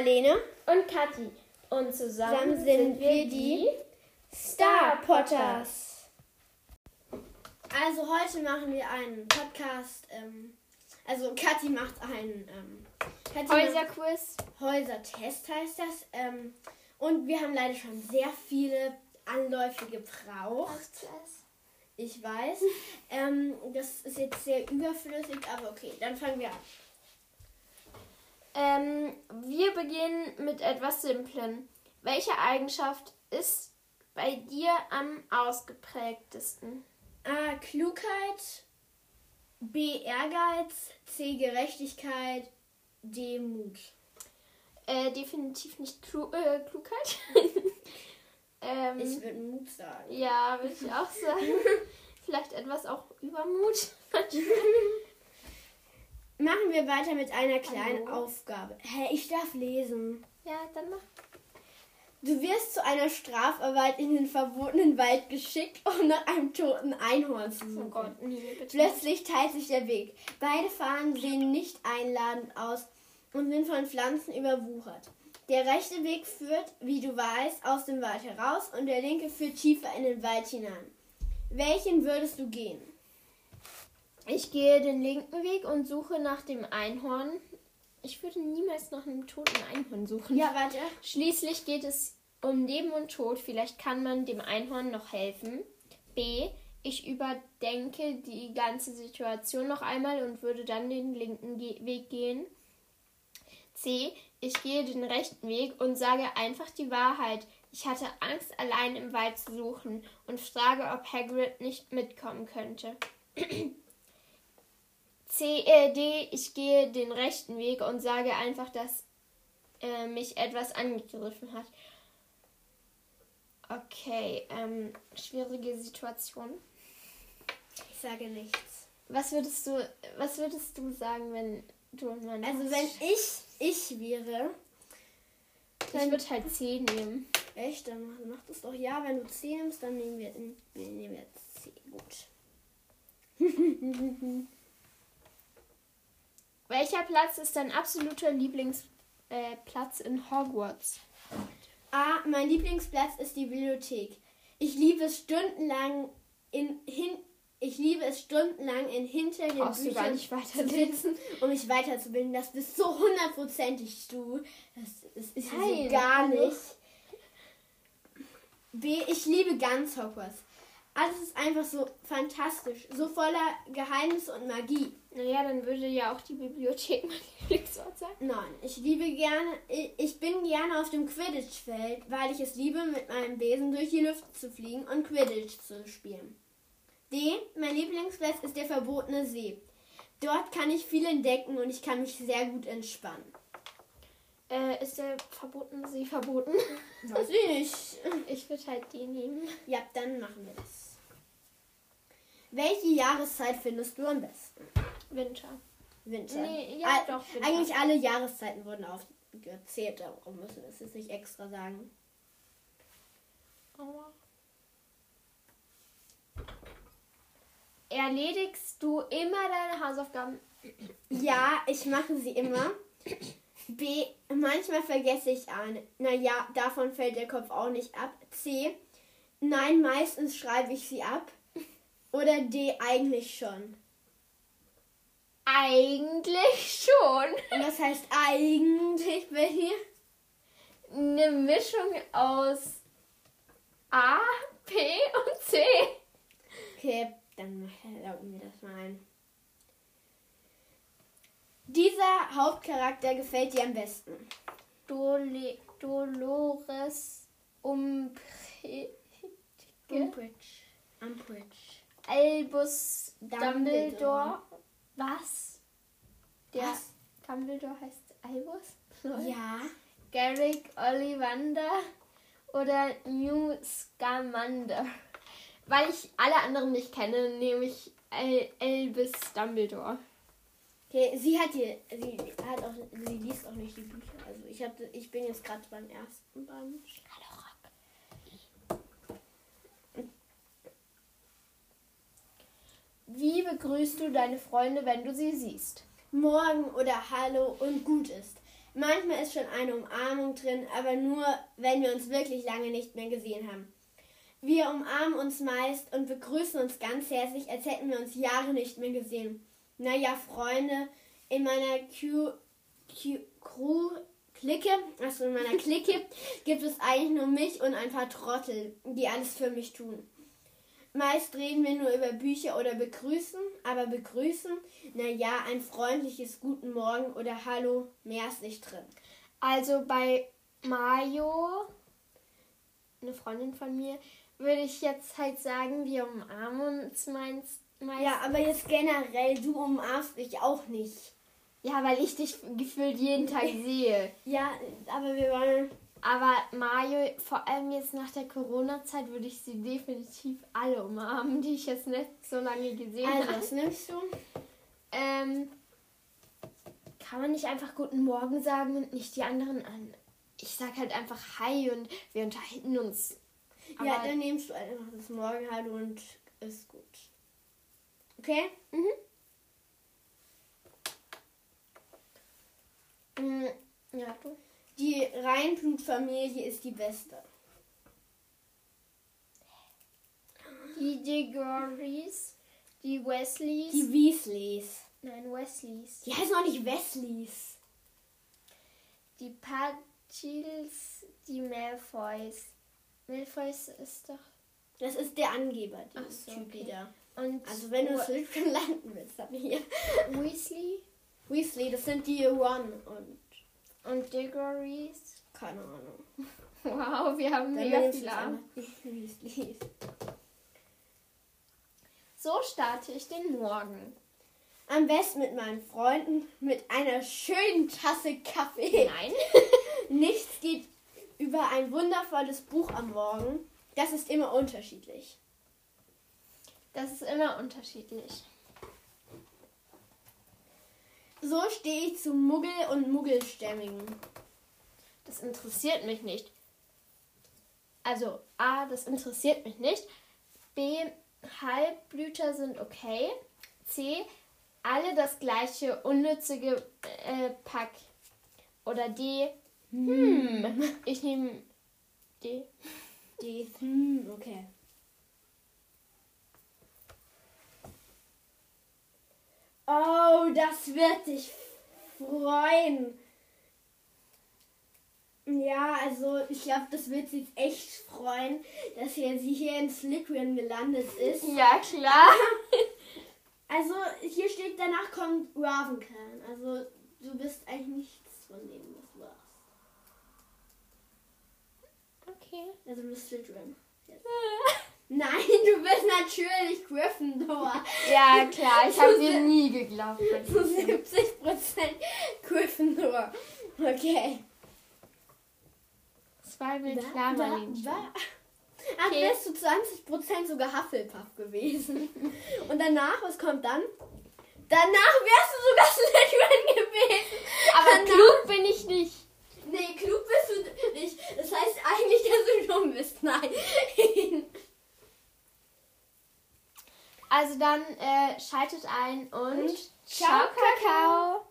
Marlene und Kathi. Und zusammen, Zusammen sind wir die Star Potters. Also heute machen wir einen Podcast. Ähm, also Kathi macht einen ähm, Kathi Häuserquiz. Häusertest heißt das. Ähm, und wir haben leider schon sehr viele Anläufe gebraucht. Ich weiß. Ähm, das ist jetzt sehr überflüssig, aber okay, dann fangen wir an. Ähm, wir beginnen mit etwas Simplem. Welche Eigenschaft ist bei dir am ausgeprägtesten? A. Klugheit. B. Ehrgeiz. C. Gerechtigkeit. D. Mut. Äh, definitiv nicht Klu äh, Klugheit. ähm, Ich würde Mut sagen. ja, würde ich auch sagen. Vielleicht etwas auch Übermut. Machen wir weiter mit einer kleinen Hallo. Aufgabe. Hä, ich darf lesen. ja, dann mach. Du wirst zu einer Strafarbeit in den verbotenen Wald geschickt, um nach einem toten Einhorn zu suchen. Oh Gott, nee, bitte. Plötzlich teilt sich der Weg. Beide Fahnen sehen nicht einladend aus und sind von Pflanzen überwuchert. Der rechte Weg führt, wie du weißt, aus dem Wald heraus und der linke führt tiefer in den Wald hinein. Welchen würdest du gehen? Ich gehe den linken Weg und suche nach dem Einhorn. Ich würde niemals nach einem toten Einhorn suchen. Ja, warte. Schließlich geht es um Leben und Tod. Vielleicht kann man dem Einhorn noch helfen. B. Ich überdenke die ganze Situation noch einmal und würde dann den linken Ge Weg gehen. C. Ich gehe den rechten Weg und sage einfach die Wahrheit. Ich hatte Angst, allein im Wald zu suchen und frage, ob Hagrid nicht mitkommen könnte. C, äh, D, ich gehe den rechten Weg und sage einfach, dass äh, mich etwas angegriffen hat. Okay, ähm, schwierige Situation. Ich sage nichts. Was würdest du, was würdest du sagen, wenn du in meiner Also wenn ich ich wäre, ich würde halt C nehmen. echt, dann mach, das doch. Ja, wenn du C nimmst, dann nehmen wir, wir nehmen wir C. Gut. Welcher Platz ist dein absoluter Lieblingsplatz äh, in Hogwarts? A. Mein Lieblingsplatz ist die Bibliothek. Ich liebe es stundenlang in hin. Ich liebe es stundenlang in hinter den Brauchst du gar Büchern nicht weiterlesen. sitzen, um mich weiterzubilden. Das bist so hundertprozentig du. Das, das ist Nein, so gar nicht. B. Ich liebe ganz Hogwarts. Alles ist einfach so fantastisch, so voller Geheimnisse und Magie. Naja, dann würde ja auch die Bibliothek mein Lieblingsort sein. Nein, ich liebe gerne, ich bin gerne auf dem Quidditch-Feld, weil ich es liebe, mit meinem Besen durch die Luft zu fliegen und Quidditch zu spielen. D. Mein Lieblingsplatz ist der verbotene See. Dort kann ich viel entdecken und ich kann mich sehr gut entspannen. Äh, ist der verbotene See verboten? Weiß ich nicht. Ich würde halt den nehmen. Ja, dann machen wir das. Welche Jahreszeit findest du am besten? Winter. Winter. Nee, ja, All- doch, Winter. Eigentlich alle Jahreszeiten wurden aufgezählt, darum müssen wir es jetzt nicht extra sagen. Aua. Erledigst du immer deine Hausaufgaben? Ja, ich mache sie immer. B. Manchmal vergesse ich eine. Naja, davon fällt der Kopf auch nicht ab. C. Nein, meistens schreibe ich sie ab. Oder D. Eigentlich schon. Eigentlich schon. Und das heißt eigentlich dir? Eine Mischung aus A, P und C. Okay, dann erlauben wir das mal ein. Dieser Hauptcharakter gefällt dir am besten. Dole Dolores Umbridge. Umbridge. Umbridge. Albus Dumbledore. Dumbledore. Was? Der Was? Dumbledore heißt Albus? Ja. Garrick Ollivander oder New Scamander. Weil ich alle anderen nicht kenne, nehme ich Albus Dumbledore. Okay, sie hat hier, sie hat auch, sie liest auch nicht die Bücher. Also ich hatte, ich bin jetzt gerade beim ersten Band. Hallo Rock. Wie begrüßt du deine Freunde, wenn du sie siehst? Morgen oder Hallo und gut ist. Manchmal ist schon eine Umarmung drin, aber nur, wenn wir uns wirklich lange nicht mehr gesehen haben. Wir umarmen uns meist und begrüßen uns ganz herzlich, als hätten wir uns Jahre nicht mehr gesehen. Naja, Freunde, in meiner Q, Q, Crew, Clique, also in meiner Clique, gibt es eigentlich nur mich und ein paar Trottel, die alles für mich tun. Meist reden wir nur über Bücher oder begrüßen, aber begrüßen, naja, ein freundliches Guten Morgen oder Hallo, mehr ist nicht drin. Also bei Mayo, eine Freundin von mir, würde ich jetzt halt sagen, wir umarmen uns meist. Ja, aber jetzt generell, du umarmst mich auch nicht. Ja, weil ich dich gefühlt jeden Tag sehe. Ja, aber wir wollen. Aber Mario, vor allem jetzt nach der Corona-Zeit, würde ich sie definitiv alle umarmen, die ich jetzt nicht so lange gesehen Also, habe. was nimmst du? Ähm, kann man nicht einfach Guten Morgen sagen und nicht die anderen an? Ich sag halt einfach Hi und wir unterhalten uns. ja, dann nimmst du einfach das Morgenhallo und ist gut. Okay? Mm, Ja, du? Die Reinblutfamilie ist die beste. Die Digorys, die Wesleys. Die Weasleys. Nein, Wesleys. Die heißen auch nicht Wesleys. Die Patchils, die Malfoys. Malfoys ist doch. Das ist der Angeber, der so, Typ okay. wieder. Und Also wenn du Wa- Slytherin landen willst, dann hier. Weasley Weasley, das sind die Ron und und Digorys. keine Ahnung. Wow, wir haben Dann mega viele die Weasleys. So starte ich den Morgen. Am besten mit meinen Freunden mit einer schönen Tasse Kaffee. Nein. Nichts geht über ein wundervolles Buch am Morgen. Das ist immer unterschiedlich. Das ist immer unterschiedlich. So stehe ich zu Muggel und Muggelstämmigen. Das interessiert mich nicht. Also A, das interessiert mich nicht. B, Halbblüter sind okay. C, alle das gleiche unnütze Ge äh, Pack. Oder D, hm, ich nehme D. Die, hm, okay. Oh, das wird dich freuen. Ja, also ich glaube, das wird sie echt freuen, dass hier sie hier in Slytherin gelandet ist. Ja, klar. Also hier steht, danach kommt Ravenclan. Also du bist eigentlich nichts von dem, was du warst. Okay. Also du bist Slytherin. Jetzt. Nein, du bist natürlich Gryffindor. Ja, klar, ich habe dir nie geglaubt. Zu 70% Gryffindor. Okay. Zwei will Da- klar, da- Marlene. da- Ach, Okay. wärst du 20% sogar Hufflepuff gewesen. Und danach, was kommt dann? Danach wärst du sogar Slytherin gewesen. Aber danach, klug bin ich nicht. Nee, klug bist du nicht. Das heißt eigentlich, dass du dumm bist. Nein. Also dann äh, schaltet ein und, Und ciao, Kakao.